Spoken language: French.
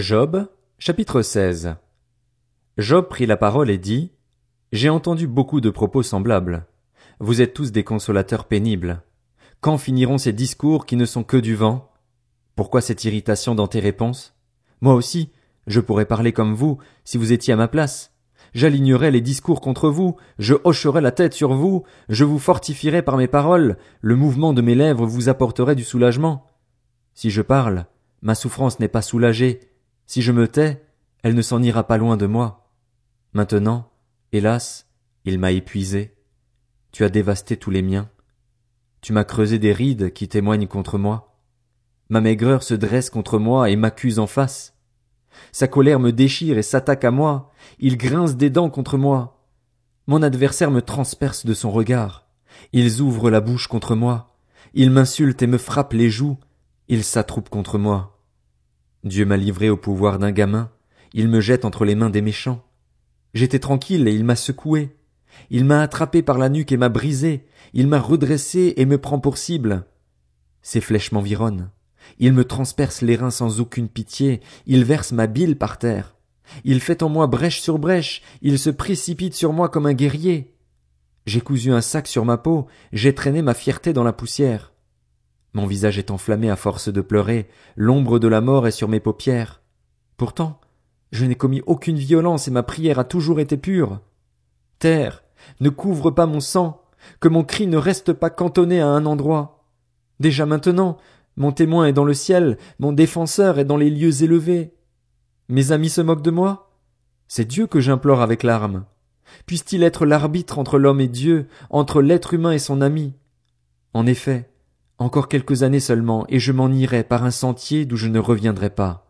Job, chapitre 16 Job prit la parole et dit, J'ai entendu beaucoup de propos semblables. Vous êtes tous des consolateurs pénibles. Quand finiront ces discours qui ne sont que du vent? Pourquoi cette irritation dans tes réponses? Moi aussi, je pourrais parler comme vous, si vous étiez à ma place. J'alignerais les discours contre vous, je hocherais la tête sur vous, je vous fortifierais par mes paroles, le mouvement de mes lèvres vous apporterait du soulagement. Si je parle, ma souffrance n'est pas soulagée, si je me tais, elle ne s'en ira pas loin de moi. Maintenant, hélas, il m'a épuisé. Tu as dévasté tous les miens. Tu m'as creusé des rides qui témoignent contre moi. Ma maigreur se dresse contre moi et m'accuse en face. Sa colère me déchire et s'attaque à moi. Il grince des dents contre moi. Mon adversaire me transperce de son regard. Ils ouvrent la bouche contre moi. Ils m'insultent et me frappent les joues. Ils s'attroupent contre moi. Dieu m'a livré au pouvoir d'un gamin, il me jette entre les mains des méchants. J'étais tranquille et il m'a secoué. Il m'a attrapé par la nuque et m'a brisé, il m'a redressé et me prend pour cible. Ses flèches m'environnent. Il me transperce les reins sans aucune pitié, il verse ma bile par terre. Il fait en moi brèche sur brèche, il se précipite sur moi comme un guerrier. J'ai cousu un sac sur ma peau, j'ai traîné ma fierté dans la poussière. Mon visage est enflammé à force de pleurer, l'ombre de la mort est sur mes paupières. Pourtant, je n'ai commis aucune violence et ma prière a toujours été pure. Terre, ne couvre pas mon sang, que mon cri ne reste pas cantonné à un endroit. Déjà maintenant, mon témoin est dans le ciel, mon défenseur est dans les lieux élevés. Mes amis se moquent de moi? C'est Dieu que j'implore avec larmes. Puisse-t-il être l'arbitre entre l'homme et Dieu, entre l'être humain et son ami? En effet, encore quelques années seulement, et je m'en irai par un sentier d'où je ne reviendrai pas.